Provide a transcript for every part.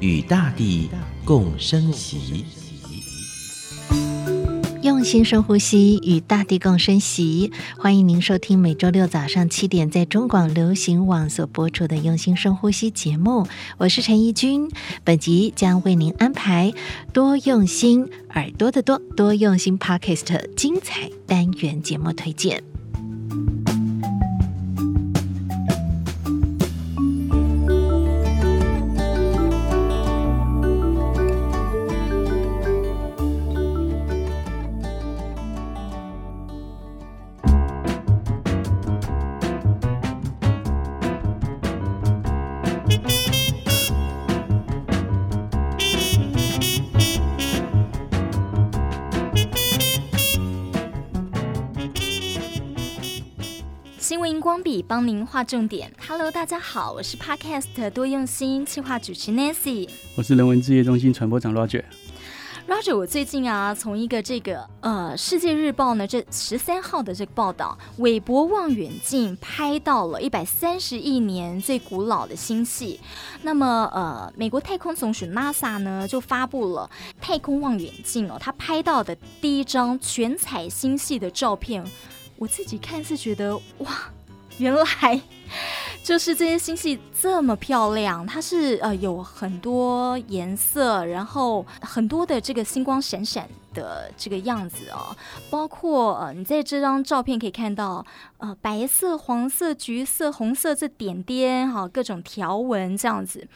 与大地共生息。用心深呼吸，与大地共生息。欢迎您收听每周六早上七点在中广流行网所播出的《用心深呼吸》节目。我是陈怡君，本集将为您安排多用心耳朵的多多用心 Podcast 精彩单元节目推荐。帮您画重点。Hello，大家好，我是 Podcast 多用心企划主持 Nancy，我是人文置业中心传播长 Roger。Roger，我最近啊，从一个这个呃《世界日报》呢，这十三号的这个报道，韦伯望远镜拍到了一百三十亿年最古老的星系。那么呃，美国太空总署 NASA 呢，就发布了太空望远镜哦，它拍到的第一张全彩星系的照片。我自己看是觉得哇，原来就是这些星系这么漂亮，它是呃有很多颜色，然后很多的这个星光闪闪的这个样子哦，包括呃你在这张照片可以看到呃白色、黄色、橘色、红色这点点哈、各种条纹这样子。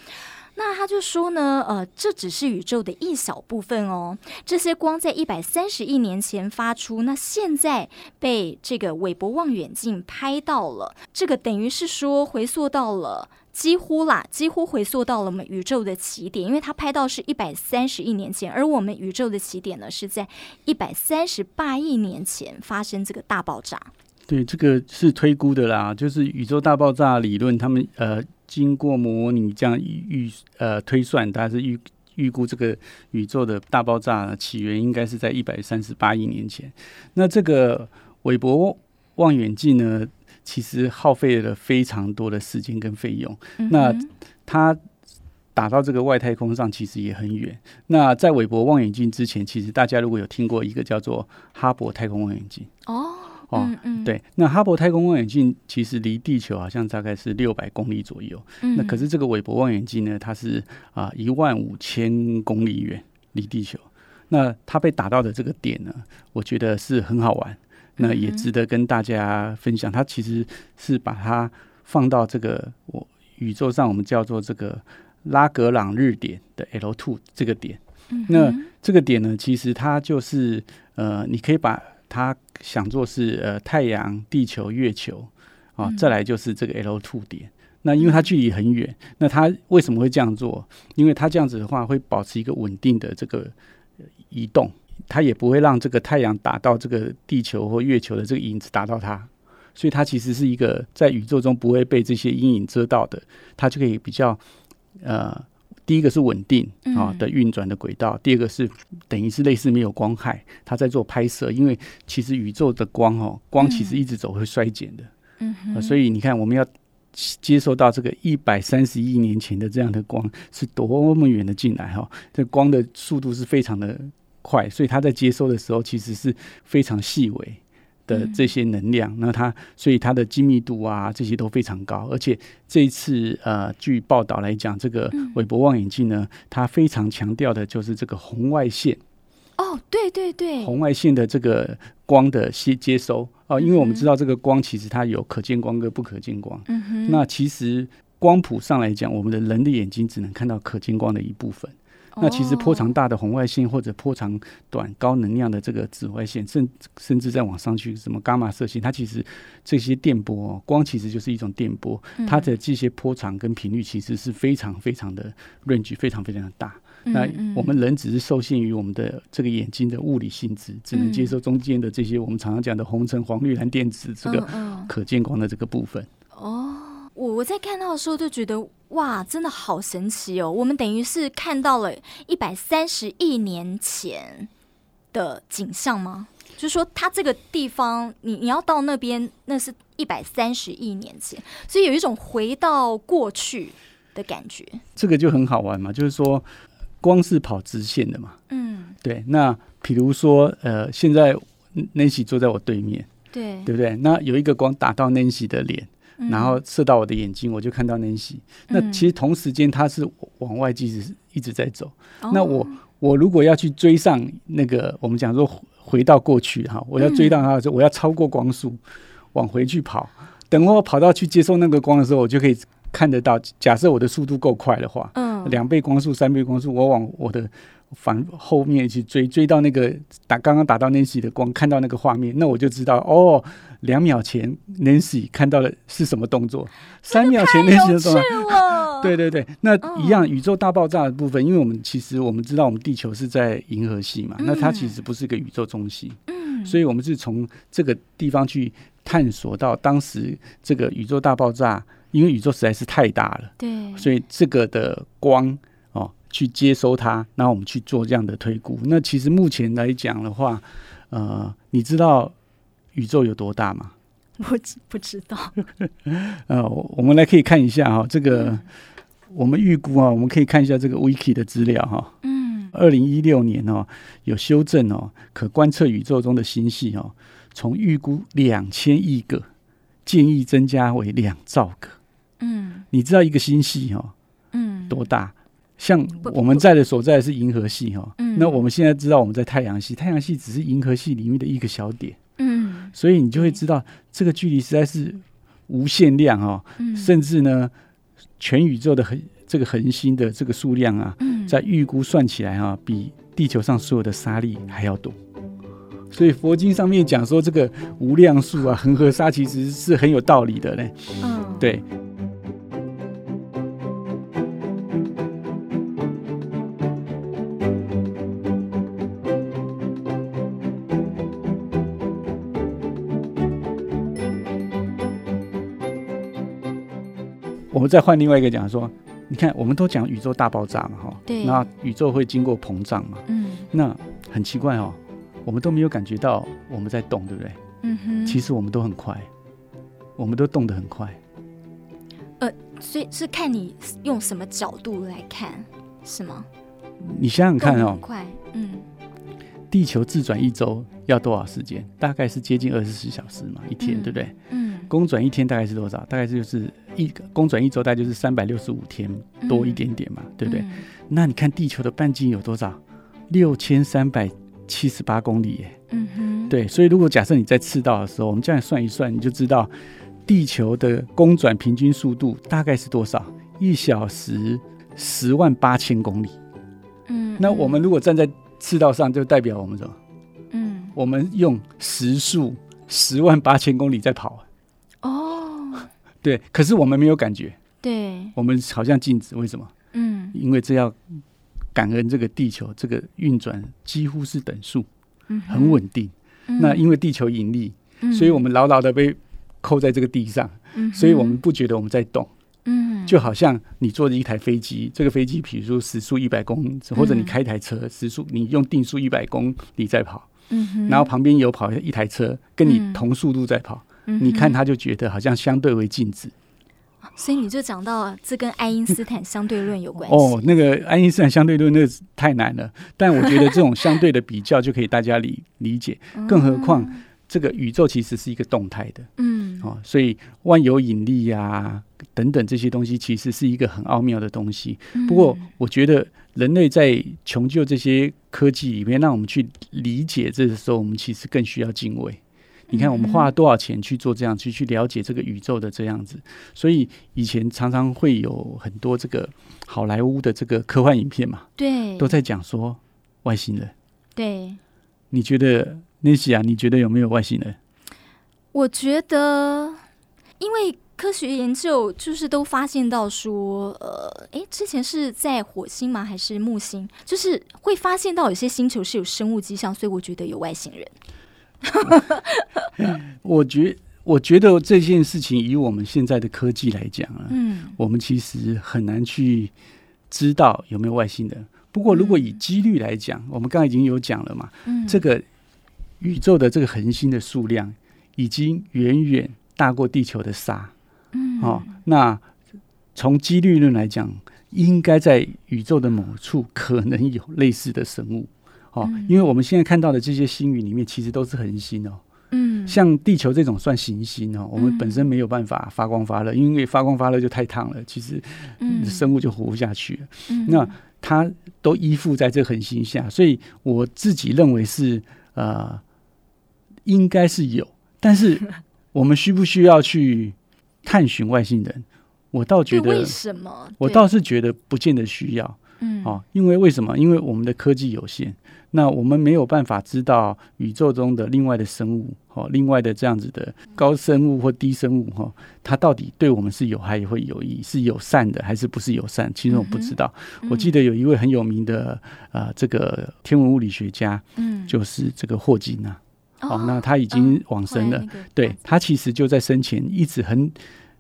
那他就说呢，呃，这只是宇宙的一小部分哦。这些光在一百三十亿年前发出，那现在被这个韦伯望远镜拍到了，这个等于是说回溯到了几乎啦，几乎回溯到了我们宇宙的起点，因为它拍到是一百三十亿年前，而我们宇宙的起点呢是在一百三十八亿年前发生这个大爆炸。对，这个是推估的啦，就是宇宙大爆炸理论，他们呃。经过模拟这样预呃推算，它是预预估这个宇宙的大爆炸起源应该是在一百三十八亿年前。那这个韦伯望远镜呢，其实耗费了非常多的时间跟费用。嗯、那它打到这个外太空上，其实也很远。那在韦伯望远镜之前，其实大家如果有听过一个叫做哈勃太空望远镜哦。哦，嗯嗯，对，那哈勃太空望远镜其实离地球好像大概是六百公里左右，嗯，那可是这个韦伯望远镜呢，它是啊一万五千公里远离地球，那它被打到的这个点呢，我觉得是很好玩，那也值得跟大家分享。它其实是把它放到这个我宇宙上，我们叫做这个拉格朗日点的 L two 这个点，那这个点呢，其实它就是呃，你可以把它想做是呃太阳、地球、月球啊，再来就是这个 L two 点。嗯、那因为它距离很远，那它为什么会这样做？因为它这样子的话会保持一个稳定的这个移动，它也不会让这个太阳打到这个地球或月球的这个影子打到它，所以它其实是一个在宇宙中不会被这些阴影遮到的，它就可以比较呃。第一个是稳定啊的运转的轨道，嗯、第二个是等于是类似没有光害，它在做拍摄。因为其实宇宙的光哦，光其实一直走会衰减的，嗯、呃，所以你看我们要接收到这个一百三十亿年前的这样的光是多么远的进来哈，这光的速度是非常的快，所以它在接收的时候其实是非常细微。的这些能量，那它所以它的精密度啊，这些都非常高。而且这一次呃，据报道来讲，这个韦伯望远镜呢，它非常强调的就是这个红外线。哦，对对对，红外线的这个光的接接收哦，因为我们知道这个光其实它有可见光跟不可见光。嗯哼，那其实光谱上来讲，我们的人的眼睛只能看到可见光的一部分。那其实波长大的红外线或者波长短高能量的这个紫外线，甚甚至再往上去，什么伽马射线，它其实这些电波，光其实就是一种电波，它的这些波长跟频率其实是非常非常的 range 非常非常的大。嗯、那我们人只是受限于我们的这个眼睛的物理性质，只能接受中间的这些我们常常讲的红橙黄绿蓝靛紫这个可见光的这个部分。哦，我我在看到的时候就觉得哇，真的好神奇哦！我们等于是看到了一百三十亿年前的景象吗？就是说，它这个地方，你你要到那边，那是一百三十亿年前，所以有一种回到过去的感觉。这个就很好玩嘛，就是说，光是跑直线的嘛。嗯，对。那比如说，呃，现在 Nancy 坐在我对面，对，对不对？那有一个光打到 Nancy 的脸，嗯、然后射到我的眼睛，我就看到 Nancy。那其实同时间，它是往外继续一直在走。哦、那我我如果要去追上那个，我们讲说。回到过去哈，我要追到它的时候，我要超过光速往回去跑。等我跑到去接受那个光的时候，我就可以看得到。假设我的速度够快的话，嗯，两倍光速、三倍光速，我往我的反后面去追，追到那个打刚刚打到 Nancy 的光，看到那个画面，那我就知道哦，两秒前 Nancy 看到的是什么动作，三秒前 Nancy 的动作。对对对，那一样宇宙大爆炸的部分，因为我们其实我们知道我们地球是在银河系嘛，那它其实不是一个宇宙中心，嗯，所以我们是从这个地方去探索到当时这个宇宙大爆炸，因为宇宙实在是太大了，对，所以这个的光哦去接收它，然后我们去做这样的推估。那其实目前来讲的话，呃，你知道宇宙有多大吗？我不知道。呃，我们来可以看一下哈，这个。我们预估啊，我们可以看一下这个 Wiki 的资料哈。嗯，二零一六年哦，有修正哦，可观测宇宙中的星系哦，从预估两千亿个，建议增加为两兆个。嗯，你知道一个星系哦，嗯，多大？像我们在的所在的是银河系哈。嗯，那我们现在知道我们在太阳系，太阳系只是银河系里面的一个小点。嗯，所以你就会知道这个距离实在是无限量哦。嗯，甚至呢。全宇宙的恒这个恒星的这个数量啊，在预估算起来啊，比地球上所有的沙粒还要多。所以佛经上面讲说这个无量数啊，恒河沙其实是很有道理的嘞。嗯，对。再换另外一个讲说，你看，我们都讲宇宙大爆炸嘛，哈，对，那宇宙会经过膨胀嘛，嗯，那很奇怪哦，我们都没有感觉到我们在动，对不对？嗯哼，其实我们都很快，我们都动得很快。呃，所以是看你用什么角度来看，是吗？你想想看哦，很快，嗯，地球自转一周要多少时间？大概是接近二十四小时嘛，一天，嗯、对不对？嗯，公转一天大概是多少？大概就是。一公转一周，大概就是三百六十五天多一点点嘛，嗯、对不对？嗯、那你看地球的半径有多少？六千三百七十八公里耶。嗯哼。对，所以如果假设你在赤道的时候，我们这样算一算，你就知道地球的公转平均速度大概是多少？一小时十万八千公里。嗯。那我们如果站在赤道上，就代表我们什么？嗯。我们用时速十万八千公里在跑。对，可是我们没有感觉。对，我们好像静止，为什么？嗯，因为这要感恩这个地球，这个运转几乎是等速，嗯，很稳定。嗯、那因为地球引力，嗯、所以我们牢牢的被扣在这个地上，嗯、所以我们不觉得我们在动。嗯，就好像你坐着一台飞机，这个飞机比如说时速一百公里，或者你开一台车时速，你用定速一百公里在跑，嗯哼，然后旁边有跑一台车跟你同速度在跑。你看，他就觉得好像相对为静止，所以你就讲到这跟爱因斯坦相对论有关系。哦，那个爱因斯坦相对论那个太难了，但我觉得这种相对的比较就可以大家理理解。更何况这个宇宙其实是一个动态的，嗯，哦，所以万有引力呀等等这些东西其实是一个很奥妙的东西。不过我觉得人类在穷究这些科技里面，让我们去理解这个时候，我们其实更需要敬畏。你看，我们花了多少钱去做这样去去了解这个宇宙的这样子，所以以前常常会有很多这个好莱坞的这个科幻影片嘛，对，都在讲说外星人。对，你觉得 Nancy 啊？你觉得有没有外星人？我觉得，因为科学研究就是都发现到说，呃，诶，之前是在火星吗？还是木星？就是会发现到有些星球是有生物迹象，所以我觉得有外星人。我觉我觉得这件事情以我们现在的科技来讲啊，嗯，我们其实很难去知道有没有外星人。不过，如果以几率来讲，嗯、我们刚刚已经有讲了嘛，嗯，这个宇宙的这个恒星的数量已经远远大过地球的沙，嗯，哦，那从几率论来讲，应该在宇宙的某处可能有类似的生物，哦，嗯、因为我们现在看到的这些星云里面，其实都是恒星哦，嗯，像地球这种算行星哦，我们本身没有办法发光发热，因为发光发热就太烫了，其实生物就活不下去了，嗯，那。它都依附在这恒星下，所以我自己认为是呃，应该是有，但是 我们需不需要去探寻外星人？我倒觉得，为什么？我倒是觉得不见得需要。嗯，哦，因为为什么？因为我们的科技有限。那我们没有办法知道宇宙中的另外的生物，哦，另外的这样子的高生物或低生物，哈，它到底对我们是有害也会有益，是友善的还是不是友善？其实我不知道。嗯、我记得有一位很有名的呃，这个天文物理学家，嗯，就是这个霍金啊，哦，哦，那他已经往生了。哦、对，他其实就在生前一直很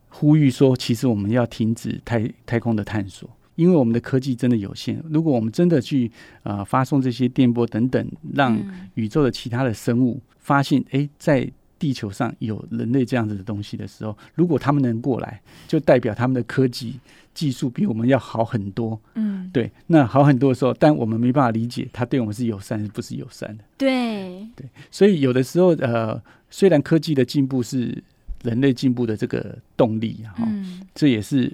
呼吁说，其实我们要停止太太空的探索。因为我们的科技真的有限，如果我们真的去呃发送这些电波等等，让宇宙的其他的生物发现，哎，在地球上有人类这样子的东西的时候，如果他们能过来，就代表他们的科技技术比我们要好很多。嗯，对，那好很多的时候，但我们没办法理解他对我们是友善，是不是友善的？对，对，所以有的时候，呃，虽然科技的进步是人类进步的这个动力，哈、哦，嗯、这也是。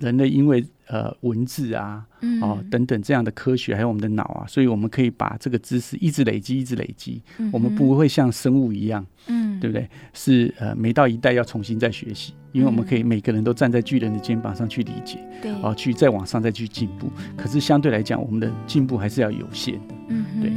人类因为呃文字啊，哦等等这样的科学，还有我们的脑啊，所以我们可以把这个知识一直累积，一直累积。嗯、我们不会像生物一样，嗯，对不对？是呃，每到一代要重新再学习，因为我们可以每个人都站在巨人的肩膀上去理解，对，哦，去再往上再去进步。可是相对来讲，我们的进步还是要有限的，嗯，对。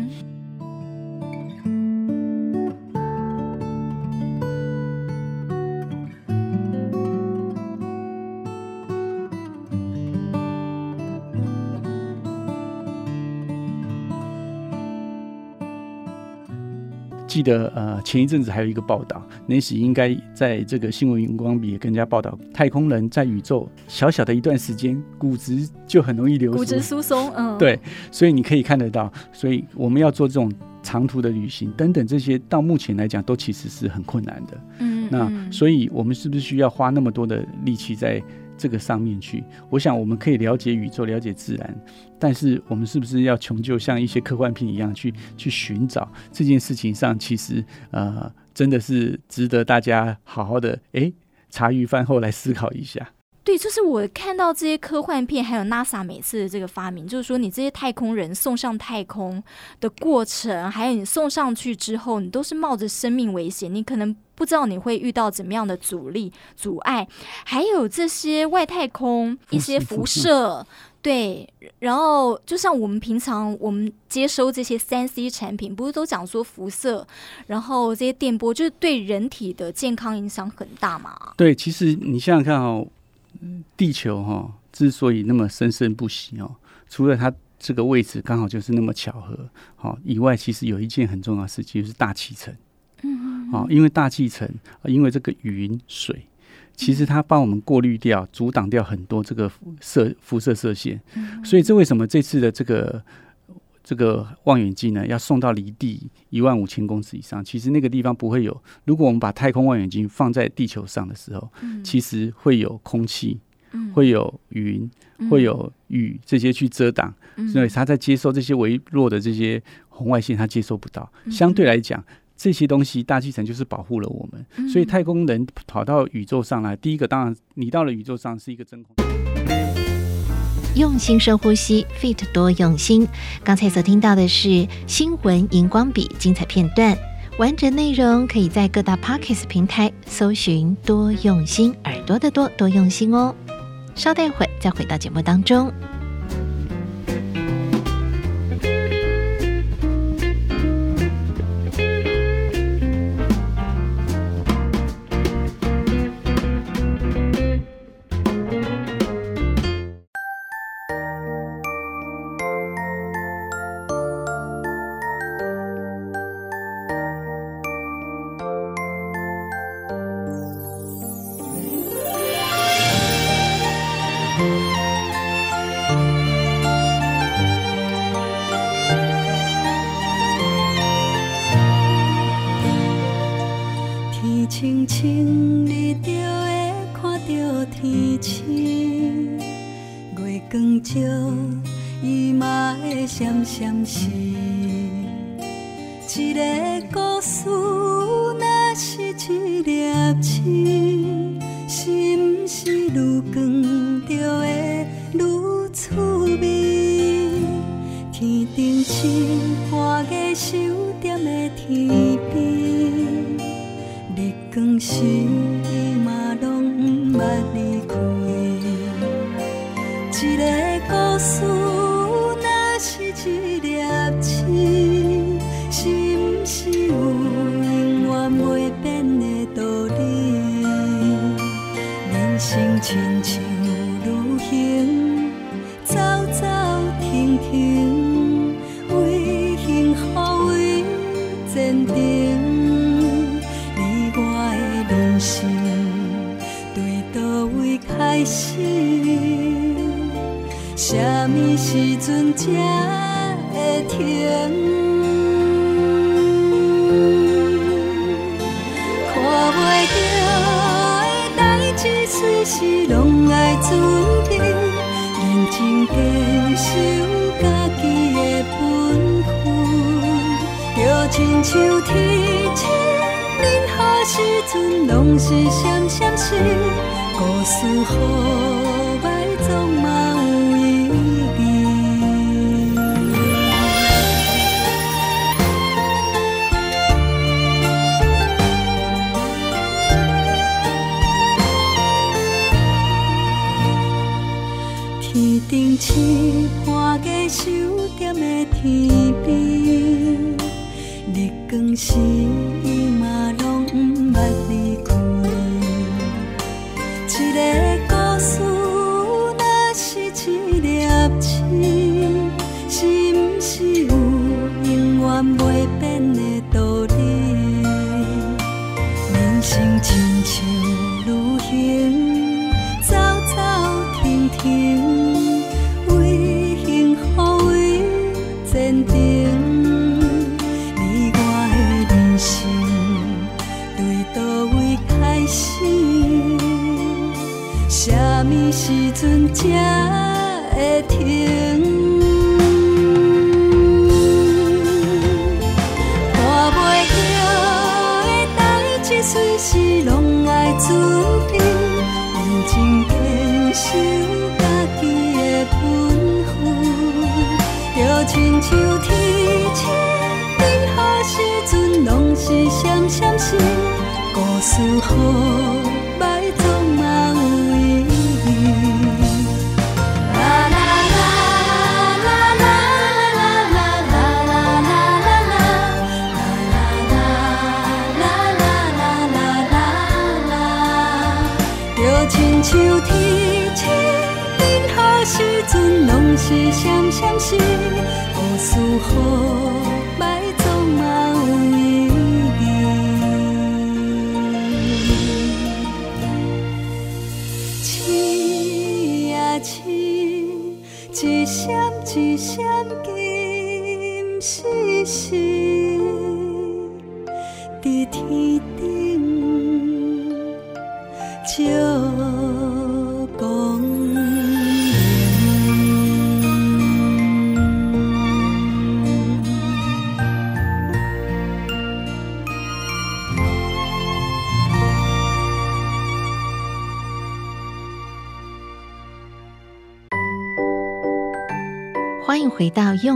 记得呃，前一阵子还有一个报道，那时应该在这个新闻荧光笔也跟人家报道，太空人在宇宙小小的一段时间，骨质就很容易流失，骨质疏松，嗯，对，所以你可以看得到，所以我们要做这种长途的旅行等等这些，到目前来讲都其实是很困难的，嗯，那所以我们是不是需要花那么多的力气在？这个上面去，我想我们可以了解宇宙，了解自然，但是我们是不是要穷究像一些科幻片一样去去寻找这件事情上，其实呃真的是值得大家好好的诶茶余饭后来思考一下。对，就是我看到这些科幻片，还有 NASA 每次的这个发明，就是说你这些太空人送上太空的过程，还有你送上去之后，你都是冒着生命危险，你可能不知道你会遇到怎么样的阻力、阻碍，还有这些外太空一些辐射，对，然后就像我们平常我们接收这些三 C 产品，不是都讲说辐射，然后这些电波就是对人体的健康影响很大嘛？对，其实你想想看哦。地球哈、哦、之所以那么生生不息哦，除了它这个位置刚好就是那么巧合好、哦、以外，其实有一件很重要的事情，就是大气层。嗯，哦，因为大气层，因为这个云水，其实它帮我们过滤掉、阻挡掉很多这个射辐射射线。嗯，所以这为什么这次的这个。这个望远镜呢，要送到离地一万五千公尺以上，其实那个地方不会有。如果我们把太空望远镜放在地球上的时候，嗯、其实会有空气，嗯、会有云，嗯、会有雨这些去遮挡，嗯、所以它在接收这些微弱的这些红外线，它接收不到。嗯、相对来讲，这些东西大气层就是保护了我们。嗯、所以太空人跑到宇宙上来，第一个当然你到了宇宙上是一个真空。用心深呼吸，Fit 多用心。刚才所听到的是新闻荧光笔精彩片段，完整内容可以在各大 Pockets 平台搜寻“多用心”，耳朵的多，多用心哦。稍待会，再回到节目当中。阵拢是闪闪闪，故事好歹总嘛。是闪闪是故事好，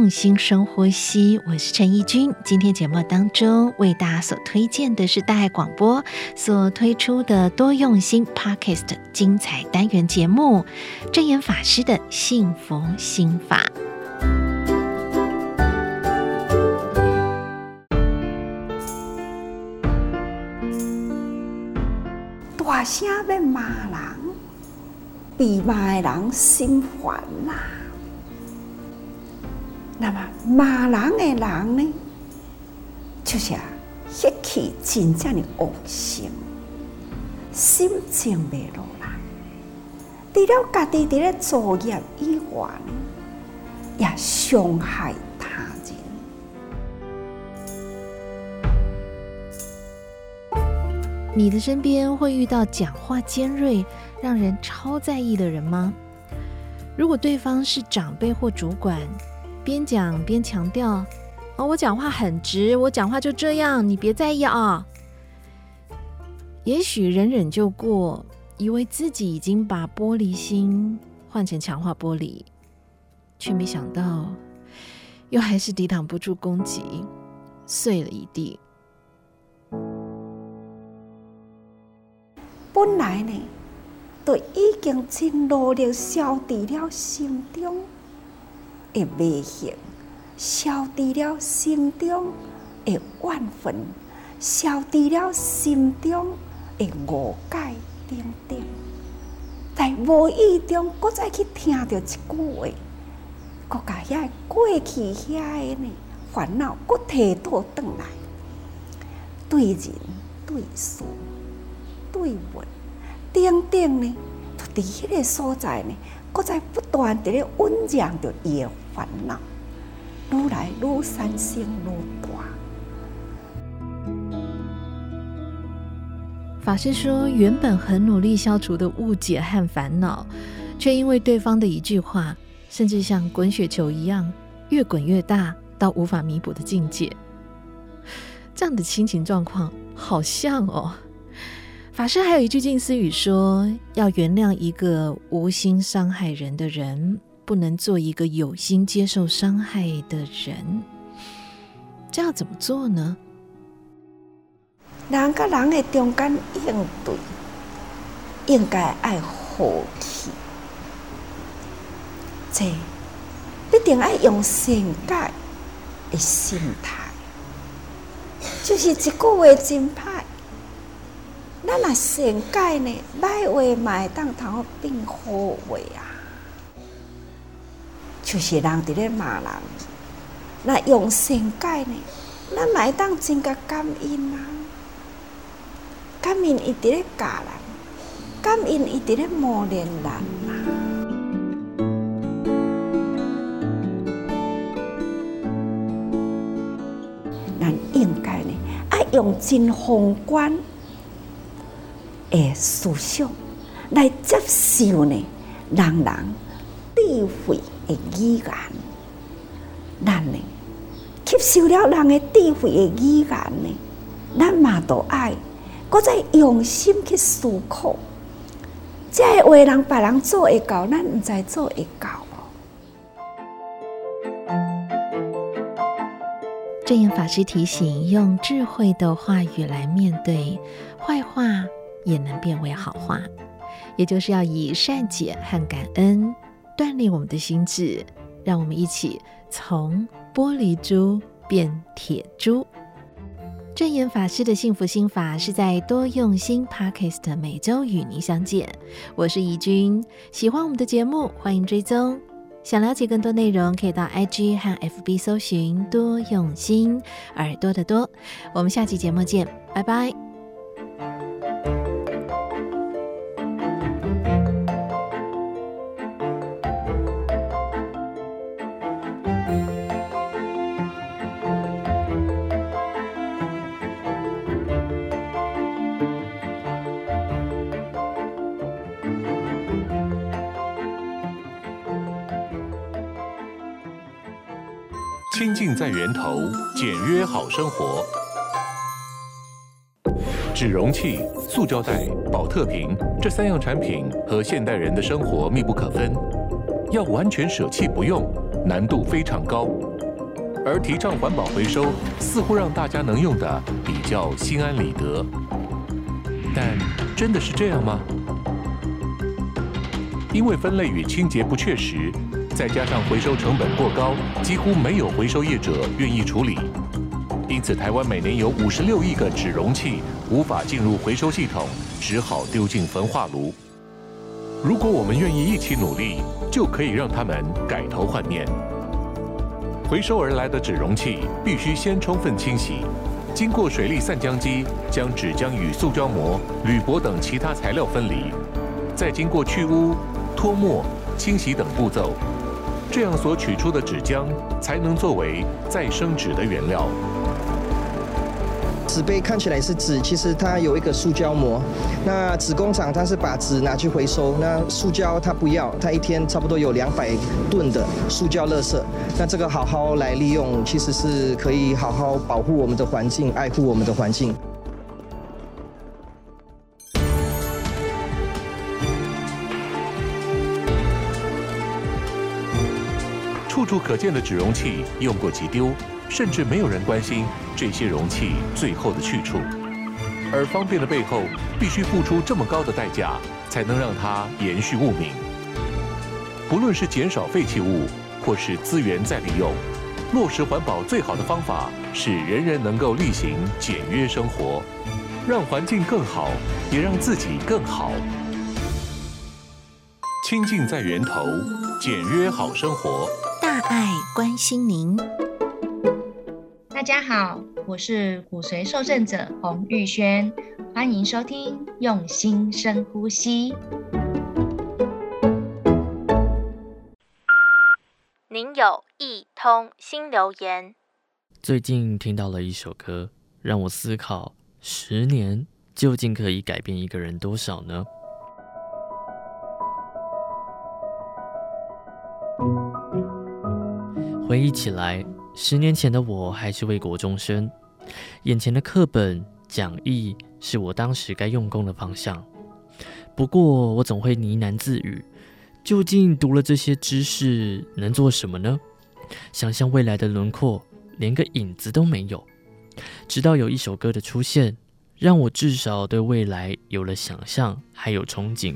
用心深呼吸，我是陈怡君。今天节目当中为大家所推荐的是大爱广播所推出的多用心 Podcast 精彩单元节目——证严法师的幸福心法。大声的骂人，比骂人心烦呐。那么骂人的人呢，就是啊，血气真正的旺盛，心静未落来。除了家己伫咧作业以外，也伤害他人。你的身边会遇到讲话尖锐、让人超在意的人吗？如果对方是长辈或主管，边讲边强调：“哦，我讲话很直，我讲话就这样，你别在意啊。”也许忍忍就过，以为自己已经把玻璃心换成强化玻璃，却没想到，又还是抵挡不住攻击，碎了一地。本来呢，都已经真努力消除了心中的迷信，消除了心中的怨愤，消除了心中的误解等等，在无意中，搁再去听到一句话，搁把遐过去遐个呢烦恼搁提倒转来，对人对事。对物，等等呢，伫迄个所在呢，搁在不断地咧酝酿着伊烦恼，愈来愈产生愈大。法师说，原本很努力消除的误解和烦恼，却因为对方的一句话，甚至像滚雪球一样越滚越大，到无法弥补的境界。这样的心情状况，好像哦。法师还有一句静思语说：“要原谅一个无心伤害人的人，不能做一个有心接受伤害的人。”这要怎么做呢？人跟人的中间应对，应该爱和气，这必定爱用善解的心态，就是一句话真歹。咱若善解呢，歹话嘛会当通变好话啊！就是人伫咧骂人，那用善解呢，咱嘛会当真个感恩啊！感恩伊伫咧教人，感恩伊伫咧磨练人啊！咱应该呢，爱用真宏观。诶，思想来接受呢，人人智慧的语言，咱呢吸收了人的智慧的语言呢，咱嘛都爱，搁再用心去思考，这话人别人做会到，咱毋知做会到无？证严法师提醒：用智慧的话语来面对坏话。也能变为好话，也就是要以善解和感恩锻炼我们的心智，让我们一起从玻璃珠变铁珠。证严法师的幸福心法是在多用心 Podcast 每周与您相见，我是怡君。喜欢我们的节目，欢迎追踪。想了解更多内容，可以到 IG 和 FB 搜寻多用心耳朵的多。我们下期节目见，拜拜。在源头，简约好生活。纸容器、塑胶袋、保特瓶这三样产品和现代人的生活密不可分，要完全舍弃不用，难度非常高。而提倡环保回收，似乎让大家能用的比较心安理得。但真的是这样吗？因为分类与清洁不确实。再加上回收成本过高，几乎没有回收业者愿意处理，因此台湾每年有五十六亿个纸容器无法进入回收系统，只好丢进焚化炉。如果我们愿意一起努力，就可以让他们改头换面。回收而来的纸容器必须先充分清洗，经过水力散浆机将纸浆与塑胶膜、铝箔等其他材料分离，再经过去污、脱墨、清洗等步骤。这样所取出的纸浆才能作为再生纸的原料。纸杯看起来是纸，其实它有一个塑胶膜。那纸工厂它是把纸拿去回收，那塑胶它不要，它一天差不多有两百吨的塑胶垃圾。那这个好好来利用，其实是可以好好保护我们的环境，爱护我们的环境。处可见的纸容器用过即丢，甚至没有人关心这些容器最后的去处。而方便的背后，必须付出这么高的代价，才能让它延续物命。不论是减少废弃物，或是资源再利用，落实环保最好的方法是人人能够例行简约生活，让环境更好，也让自己更好。清净在源头，简约好生活。大爱关心您。大家好，我是骨髓受赠者洪玉轩，欢迎收听用心深呼吸。您有一通新留言。最近听到了一首歌，让我思考：十年究竟可以改变一个人多少呢？回忆起来，十年前的我还是为国中生，眼前的课本讲义是我当时该用功的方向。不过，我总会呢喃自语：究竟读了这些知识能做什么呢？想象未来的轮廓，连个影子都没有。直到有一首歌的出现，让我至少对未来有了想象，还有憧憬。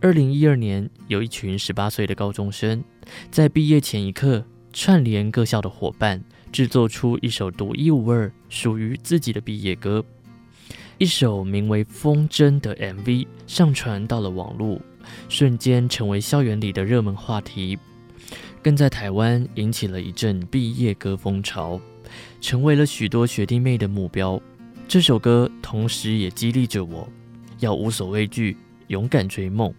二零一二年，有一群十八岁的高中生，在毕业前一刻。串联各校的伙伴，制作出一首独一无二、属于自己的毕业歌。一首名为《风筝》的 MV 上传到了网络，瞬间成为校园里的热门话题，更在台湾引起了一阵毕业歌风潮，成为了许多学弟妹的目标。这首歌同时也激励着我，要无所畏惧，勇敢追梦，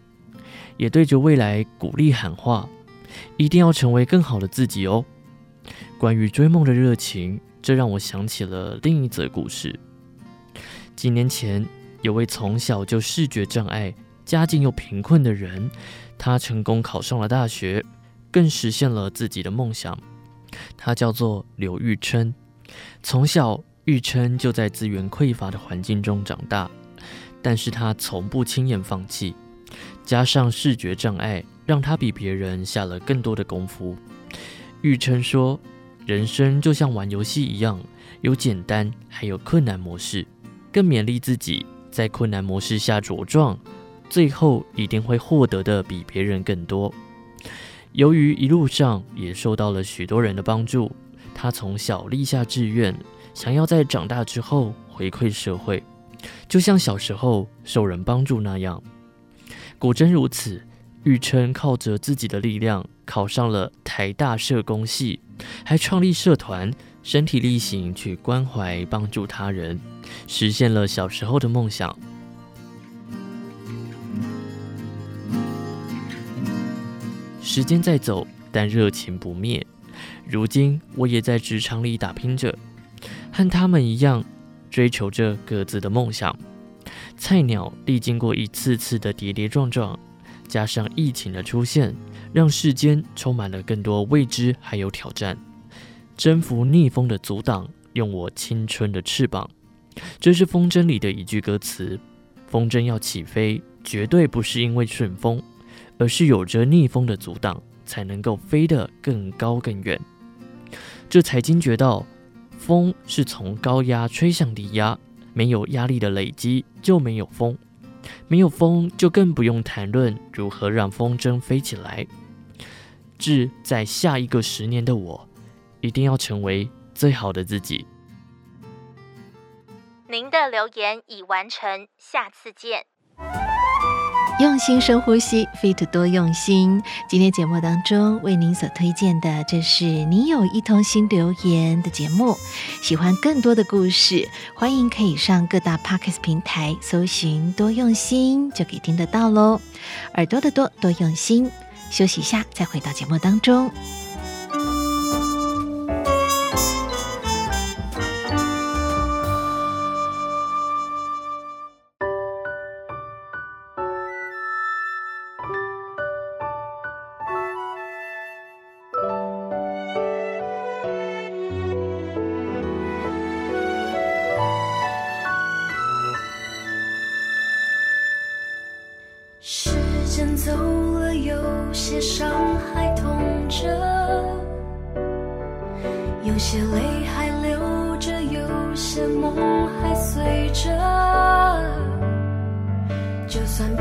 也对着未来鼓励喊话。一定要成为更好的自己哦！关于追梦的热情，这让我想起了另一则故事。几年前，有位从小就视觉障碍、家境又贫困的人，他成功考上了大学，更实现了自己的梦想。他叫做刘玉琛。从小，玉琛就在资源匮乏的环境中长大，但是他从不轻言放弃。加上视觉障碍。让他比别人下了更多的功夫。玉琛说：“人生就像玩游戏一样，有简单，还有困难模式。更勉励自己，在困难模式下茁壮，最后一定会获得的比别人更多。”由于一路上也受到了许多人的帮助，他从小立下志愿，想要在长大之后回馈社会，就像小时候受人帮助那样。果真如此。玉琛靠着自己的力量考上了台大社工系，还创立社团，身体力行去关怀帮助他人，实现了小时候的梦想。时间在走，但热情不灭。如今我也在职场里打拼着，和他们一样，追求着各自的梦想。菜鸟历经过一次次的跌跌撞撞。加上疫情的出现，让世间充满了更多未知还有挑战。征服逆风的阻挡，用我青春的翅膀。这是风筝里的一句歌词。风筝要起飞，绝对不是因为顺风，而是有着逆风的阻挡，才能够飞得更高更远。这才惊觉到，风是从高压吹向低压，没有压力的累积就没有风。没有风，就更不用谈论如何让风筝飞起来。志在下一个十年的我，一定要成为最好的自己。您的留言已完成，下次见。用心深呼吸，Fit 多用心。今天节目当中为您所推荐的，这是你有一通心留言的节目。喜欢更多的故事，欢迎可以上各大 Podcast 平台搜寻“多用心”，就可以听得到喽。耳朵的多，多用心。休息一下，再回到节目当中。有些伤还痛着，有些泪还流着，有些梦还碎着。就算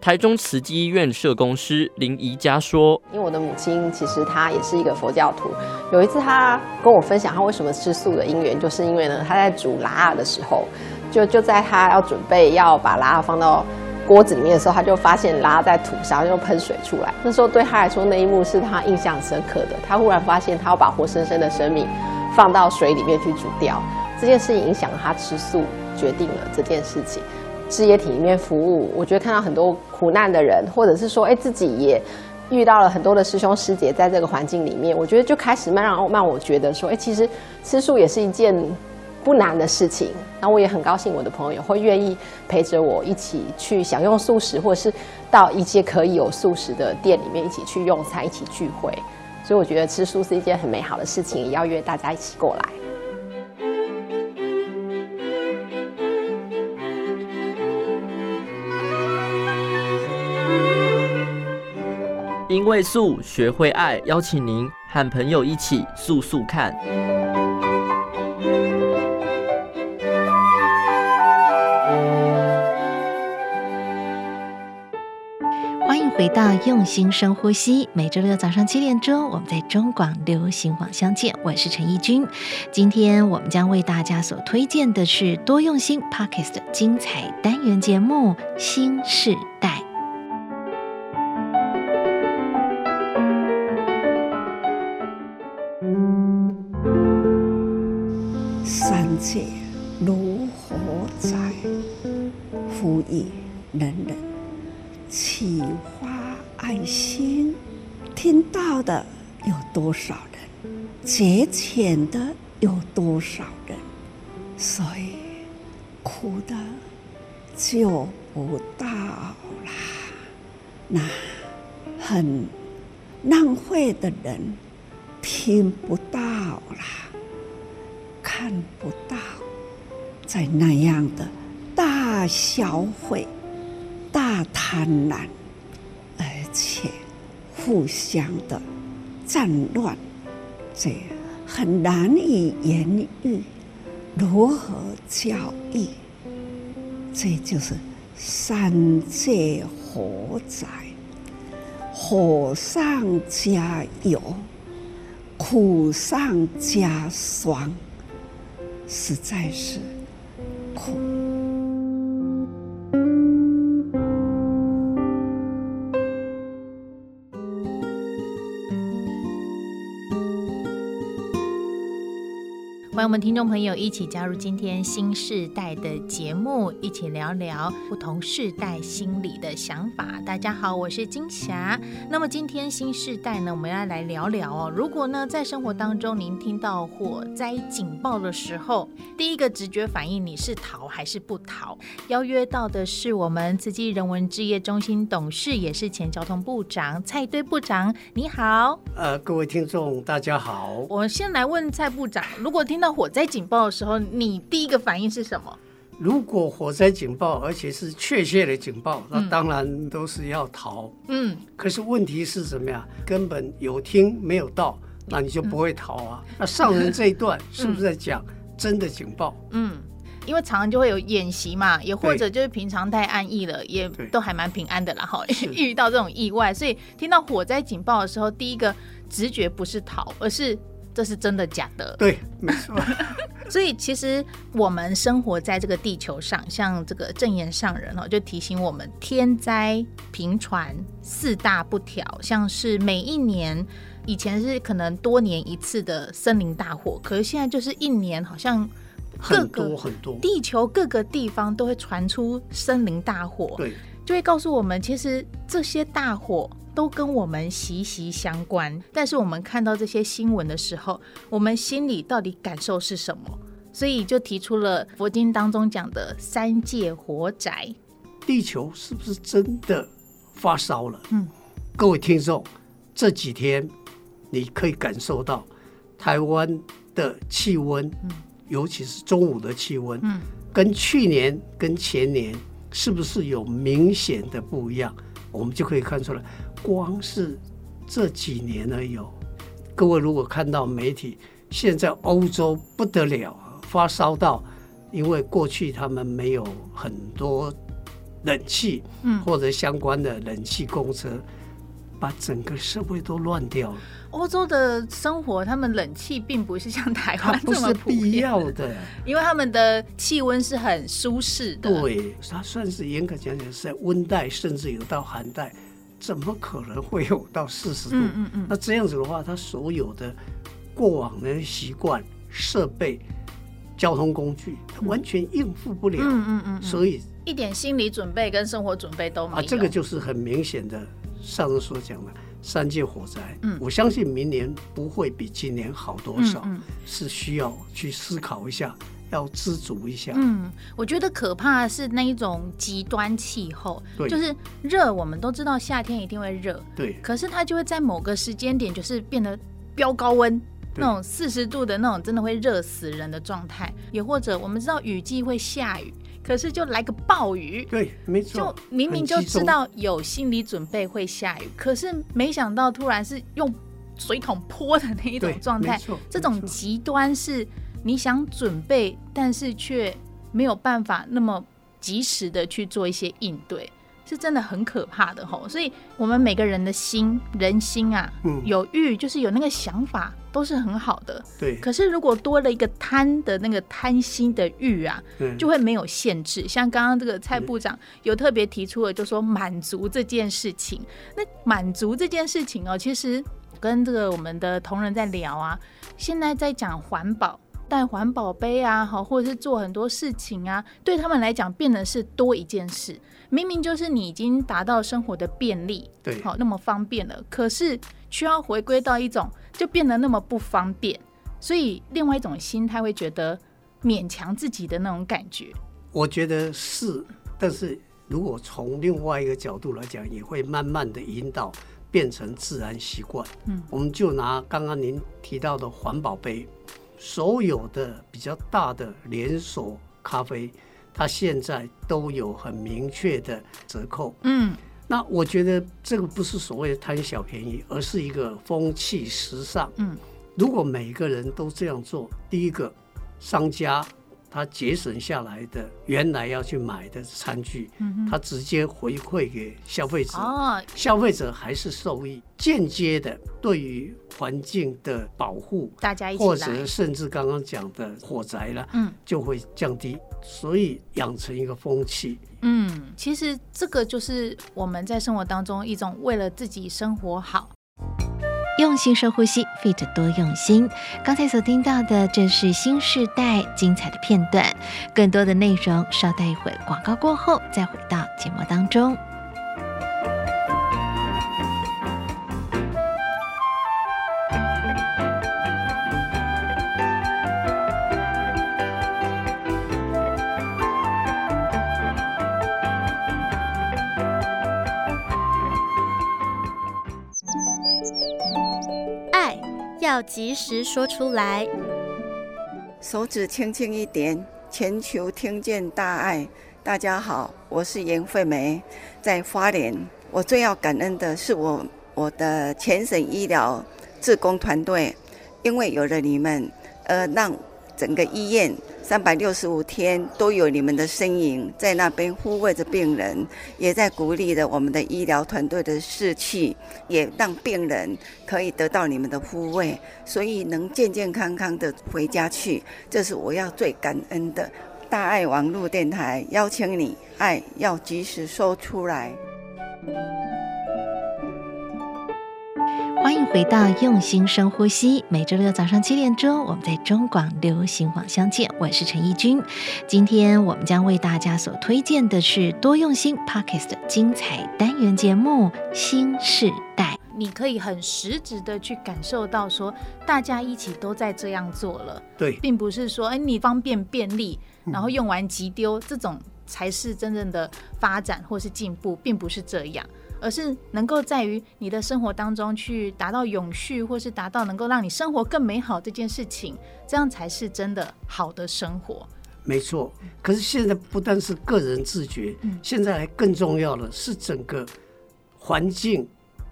台中慈济医院社工师林宜佳说：“因为我的母亲其实她也是一个佛教徒，有一次她跟我分享她为什么吃素的因缘，就是因为呢，她在煮拉的时候，就就在她要准备要把拉放到锅子里面的时候，他就发现拉在土上，就喷水出来。那时候对他来说，那一幕是他印象深刻的。他忽然发现，他要把活生生的生命放到水里面去煮掉，这件事情影响了他吃素，决定了这件事情。”事业体里面服务，我觉得看到很多苦难的人，或者是说，哎，自己也遇到了很多的师兄师姐，在这个环境里面，我觉得就开始慢让慢我觉得说，哎，其实吃素也是一件不难的事情。那我也很高兴，我的朋友也会愿意陪着我一起去享用素食，或者是到一些可以有素食的店里面一起去用餐，一起聚会。所以我觉得吃素是一件很美好的事情，也要约大家一起过来。因为素学会爱，邀请您和朋友一起素素看。回到用心深呼吸，每周六早上七点钟，我们在中广流行网相见。我是陈怡君，今天我们将为大家所推荐的是多用心 Podcast 的精彩单元节目《心示代》。三界如何在，呼吁人人启发爱心，听到的有多少人？节俭的有多少人？所以苦的就不到啦。那很浪费的人听不到啦，看不到，在那样的大消费、贪婪，而且互相的战乱，这很难以言喻。如何教育？这就是三界火灾，火上加油，苦上加霜，实在是苦。欢迎我们听众朋友一起加入今天新世代的节目，一起聊聊不同世代心理的想法。大家好，我是金霞。那么今天新世代呢，我们要来聊聊哦。如果呢，在生活当中您听到火灾警报的时候，第一个直觉反应你是逃还是不逃？邀约到的是我们慈济人文置业中心董事，也是前交通部长蔡堆部长。你好，呃，各位听众大家好。我先来问蔡部长，如果听到火灾警报的时候，你第一个反应是什么？如果火灾警报，而且是确切的警报，那当然都是要逃。嗯，可是问题是什么呀？根本有听没有到，那你就不会逃啊。嗯、那上人这一段 是不是在讲真的警报？嗯，因为常常就会有演习嘛，也或者就是平常太安逸了，也都还蛮平安的啦。哈，遇到这种意外，所以听到火灾警报的时候，第一个直觉不是逃，而是。这是真的假的？对，没错。所以其实我们生活在这个地球上，像这个正言上人哦，就提醒我们天灾频传四大不调，像是每一年以前是可能多年一次的森林大火，可是现在就是一年好像很多很多地球各个地方都会传出森林大火，对，就会告诉我们，其实这些大火。都跟我们息息相关，但是我们看到这些新闻的时候，我们心里到底感受是什么？所以就提出了佛经当中讲的三界火宅。地球是不是真的发烧了？嗯，各位听众，这几天你可以感受到台湾的气温，嗯，尤其是中午的气温，嗯，跟去年跟前年是不是有明显的不一样？我们就可以看出来。光是这几年呢，有各位如果看到媒体，现在欧洲不得了，发烧到，因为过去他们没有很多冷气，嗯，或者相关的冷气公车，把整个社会都乱掉了。欧洲的生活，他们冷气并不是像台湾这么，必要的，因为他们的气温是很舒适的。对，它算是严格讲讲是在温带，甚至有到寒带。怎么可能会有到四十度？嗯嗯嗯，那这样子的话，他所有的过往的习惯、设备、交通工具，他完全应付不了。嗯嗯嗯，嗯，所以一点心理准备跟生活准备都没有。啊，这个就是很明显的上次所讲的三界火灾。嗯，我相信明年不会比今年好多少，嗯嗯，是需要去思考一下。要知足一下。嗯，我觉得可怕的是那一种极端气候，就是热，我们都知道夏天一定会热，对。可是它就会在某个时间点，就是变得飙高温，那种四十度的那种，真的会热死人的状态。也或者我们知道雨季会下雨，可是就来个暴雨，对，没错。就明明就知道有心理准备会下雨，可是没想到突然是用水桶泼的那一种状态，这种极端是。你想准备，但是却没有办法那么及时的去做一些应对，是真的很可怕的吼。所以，我们每个人的心，人心啊，嗯，有欲就是有那个想法，都是很好的。对。可是，如果多了一个贪的那个贪心的欲啊，就会没有限制。像刚刚这个蔡部长有特别提出了，就说满足这件事情。那满足这件事情哦，其实跟这个我们的同仁在聊啊，现在在讲环保。带环保杯啊，好，或者是做很多事情啊，对他们来讲变得是多一件事。明明就是你已经达到生活的便利，对，好，那么方便了，可是需要回归到一种就变得那么不方便，所以另外一种心态会觉得勉强自己的那种感觉。我觉得是，但是如果从另外一个角度来讲，也会慢慢的引导变成自然习惯。嗯，我们就拿刚刚您提到的环保杯，所有的比较大的连锁咖啡。它现在都有很明确的折扣，嗯，那我觉得这个不是所谓的贪小便宜，而是一个风气时尚，嗯，如果每个人都这样做，第一个商家。他节省下来的原来要去买的餐具，嗯、他直接回馈给消费者，哦，消费者还是受益，间接的对于环境的保护，大家一起或者甚至刚刚讲的火灾了，嗯，就会降低，所以养成一个风气。嗯，其实这个就是我们在生活当中一种为了自己生活好。用心深呼吸，Fit 多用心。刚才所听到的，正是新时代精彩的片段。更多的内容，稍待一会广告过后再回到节目当中。要及时说出来，手指轻轻一点，全球听见大爱。大家好，我是闫慧梅，在花莲。我最要感恩的是我我的全省医疗志工团队，因为有了你们，呃，让整个医院。三百六十五天都有你们的身影在那边护卫着病人，也在鼓励着我们的医疗团队的士气，也让病人可以得到你们的护卫，所以能健健康康的回家去，这是我要最感恩的。大爱网络电台邀请你，爱要及时说出来。欢迎回到用心深呼吸。每周六早上七点钟，我们在中广流行网相见。我是陈义君。今天我们将为大家所推荐的是多用心 Podcast 的精彩单元节目《新世代》。你可以很实质的去感受到，说大家一起都在这样做了。对，并不是说哎你方便便利，然后用完即丢，这种才是真正的发展或是进步，并不是这样。而是能够在于你的生活当中去达到永续，或是达到能够让你生活更美好这件事情，这样才是真的好的生活。没错，可是现在不但是个人自觉，嗯，现在还更重要的是整个环境，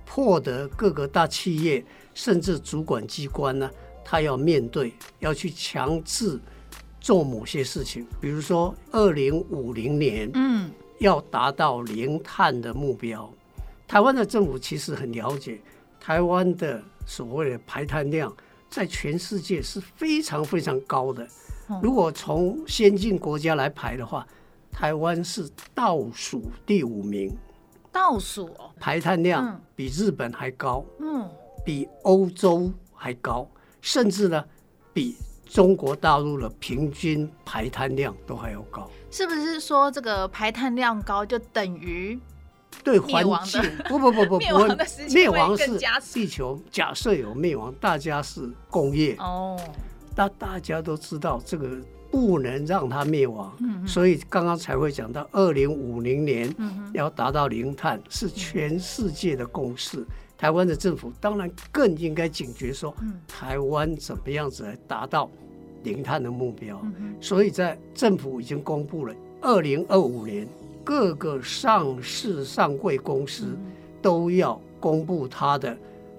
迫得各个大企业甚至主管机关呢，他要面对，要去强制做某些事情，比如说二零五零年，嗯，要达到零碳的目标。台湾的政府其实很了解，台湾的所谓的排碳量在全世界是非常非常高的。如果从先进国家来排的话，台湾是倒数第五名。倒数哦，排碳量比日本还高，嗯，比欧洲还高，甚至呢，比中国大陆的平均排碳量都还要高。是不是说这个排碳量高就等于？对环境不不不不 不，灭亡的时灭亡是地球。假设有灭亡，大家是工业哦，那大家都知道这个不能让它灭亡，嗯，所以刚刚才会讲到二零五零年要达到零碳是全世界的共识。台湾的政府当然更应该警觉说，台湾怎么样子来达到零碳的目标。所以在政府已经公布了二零二五年。各个上市上柜公司都要公布它的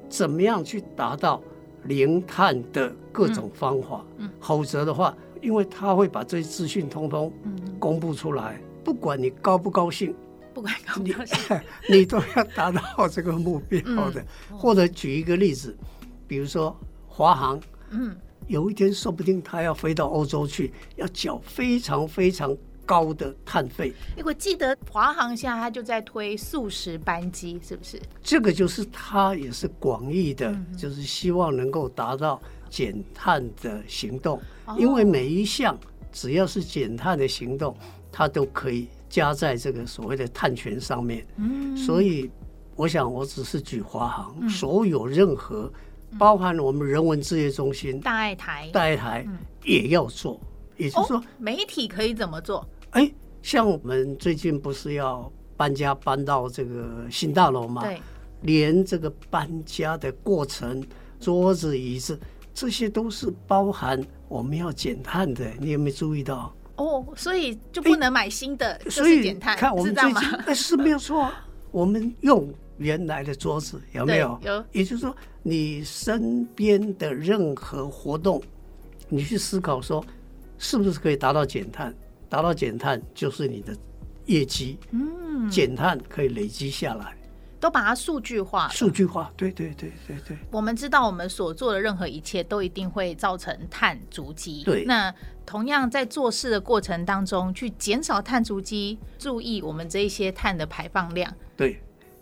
怎么样去达到零碳的各种方法，否则的话，因为他会把这些资讯通通公布出来，不管你高不高兴，不管高不高兴，你 都要达到这个目标的。或者举一个例子，比如说华航，嗯，有一天说不定他要飞到欧洲去，要缴非常非常。高的碳费，我记得华航现在他就在推素食班机，是不是？这个就是他也是广义的，就是希望能够达到减碳的行动，哦、因为每一项只要是减碳的行动，它都可以加在这个所谓的碳权上面。嗯，所以我想，我只是举华航，嗯、所有任何包含我们人文志业中心、大爱台、大爱台也要做。也就是说、哦，媒体可以怎么做？哎，像我们最近不是要搬家搬到这个新大楼吗？对，连这个搬家的过程，桌子椅子，这些都是包含我们要减碳的。你有没有注意到？哦，所以就不能买新的，所以减碳，看我们最近哎是没有错，我们用原来的桌子有没有？有。也就是说，你身边的任何活动，你去思考说。是不是可以达到减碳？达到减碳就是你的业绩，嗯，减碳可以累积下来，都把它数据化。数据化，对对对对对。我们知道，我们所做的任何一切都一定会造成碳足迹。对。那同样在做事的过程当中，去减少碳足迹，注意我们这一些碳的排放量。对。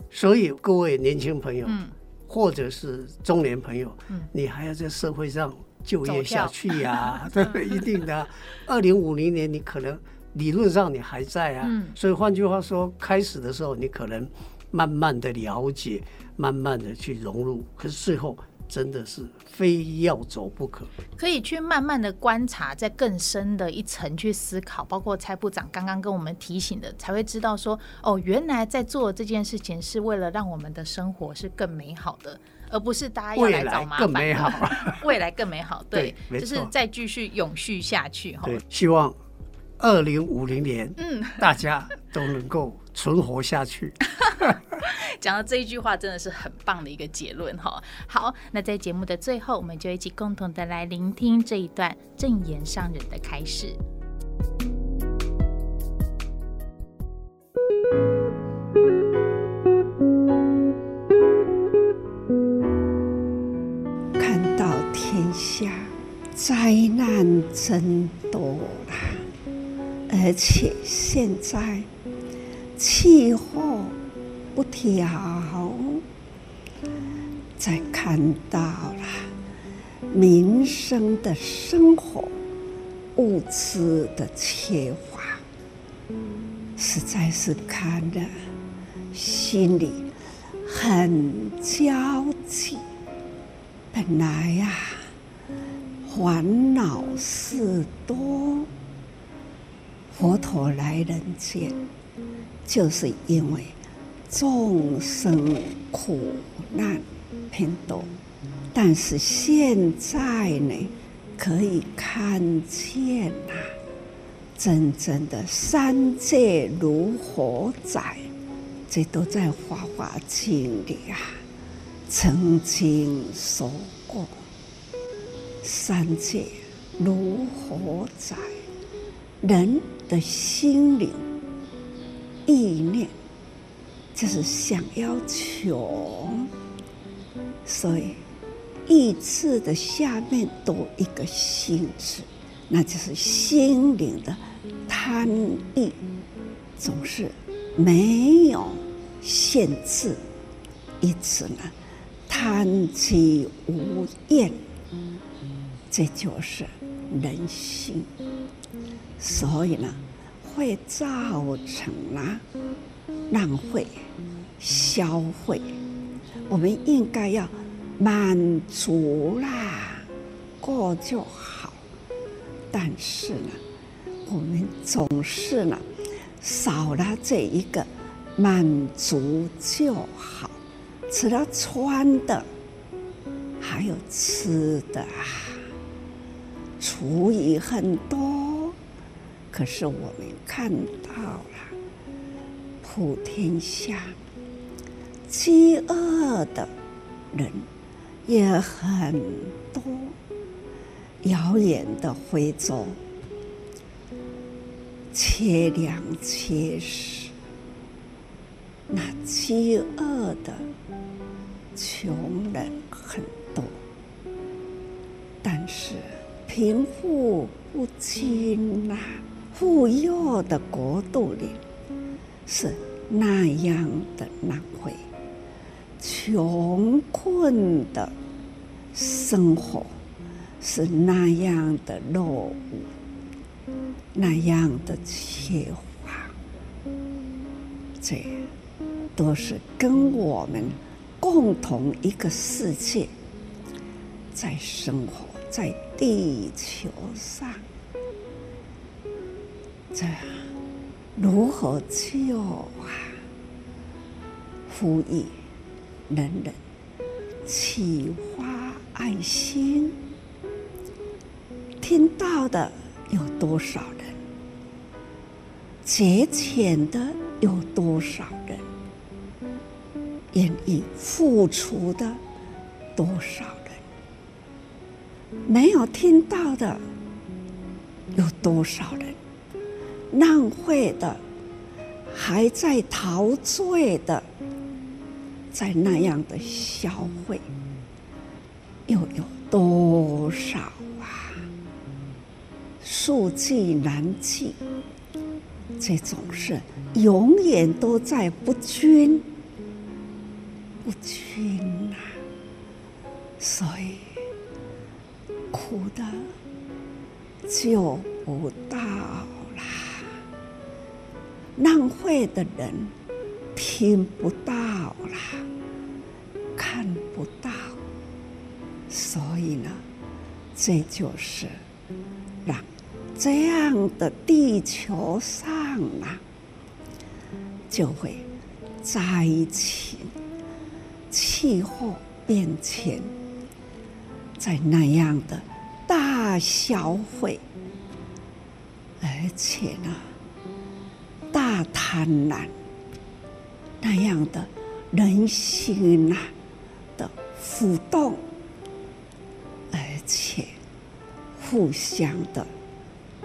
所以各位年轻朋友，嗯，或者是中年朋友，嗯，你还要在社会上。就业下去呀、啊，对，一定的。二零五零年，你可能理论上你还在啊，嗯、所以换句话说，开始的时候你可能慢慢的了解，慢慢的去融入，可是最后真的是非要走不可。可以去慢慢的观察，在更深的一层去思考，包括蔡部长刚刚跟我们提醒的，才会知道说，哦，原来在做这件事情是为了让我们的生活是更美好的。而不是大家要来找麻烦，更美好，未来更美好，对，对就是再继续永续下去哈。对，希望二零五零年，嗯，大家都能够存活下去。讲到这一句话，真的是很棒的一个结论哈。好，那在节目的最后，我们就一起共同的来聆听这一段正言上人的开示。灾难真多啦，而且现在气候不调，再看到了民生的生活物资的缺乏，实在是看了心里很焦急。本来呀、烦恼事多，佛陀来人间，就是因为众生苦难偏多。但是现在呢，可以看见呐、真正的三界如火宅，这都在《法华经》里啊，曾经说过。三界如火宅，人的心灵意念就是想要求，所以意志的下面多一个心字，那就是心灵的贪欲，总是没有限制，因此呢贪其无厌。这就是人性，所以呢，会造成了浪费、消费。我们应该要满足啦，过就好。但是呢，我们总是呢，少了这一个满足就好，除了穿的，还有吃的啊。厨余很多，可是我们看到了，普天下饥饿的人也很多。遥远的非洲，缺粮缺食，那饥饿的穷人很多，但是。贫富不均呐，富有的国度里是那样的难为，穷困的生活是那样的落伍，那样的缺乏，这都是跟我们共同一个世界在生活。在地球上，这如何救啊？呼吁人人启发爱心。听到的有多少人？节俭的有多少人？愿意付出的多少？没有听到的有多少人？浪费的，还在陶醉的，在那样的消费，又有多少啊？数计难计，这种事永远都在不均，不均呐、啊，所以苦的。就不到啦，浪费的人听不到啦，看不到，所以呢，这就是让。这样的地球上啊，就会灾情、气候变迁，在那样的大消费，而且呢，大贪婪，那样的人心呐的浮动，而且互相的。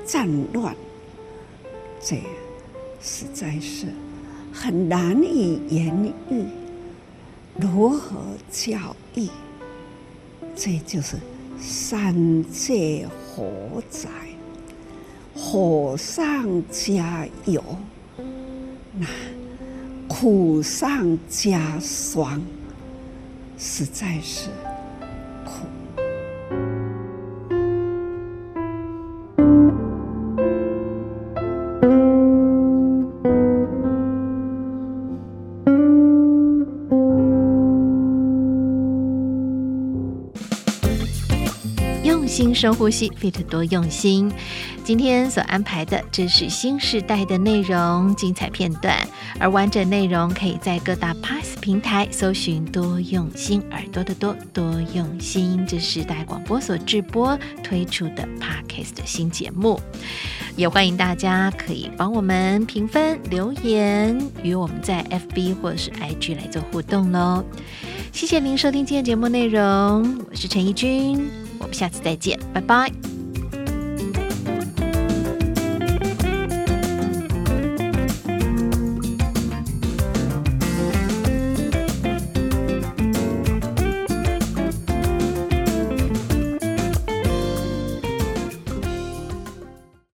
战乱，这实在是很难以言喻。如何教育？这就是三界火灾，火上加油，那苦上加霜，实在是苦。深呼吸，FIT 多用心。今天所安排的，这是新时代的内容精彩片段，而完整内容可以在各大 Pass 平台搜寻“多用心耳朵的多多用心”。这是时代广播所制播推出的 Podcast 的新节目，也欢迎大家可以帮我们评分、留言，与我们在 FB 或者是 IG 来做互动喽。谢谢您收听今天节目内容，我是陈怡君。我们下次再见，拜拜。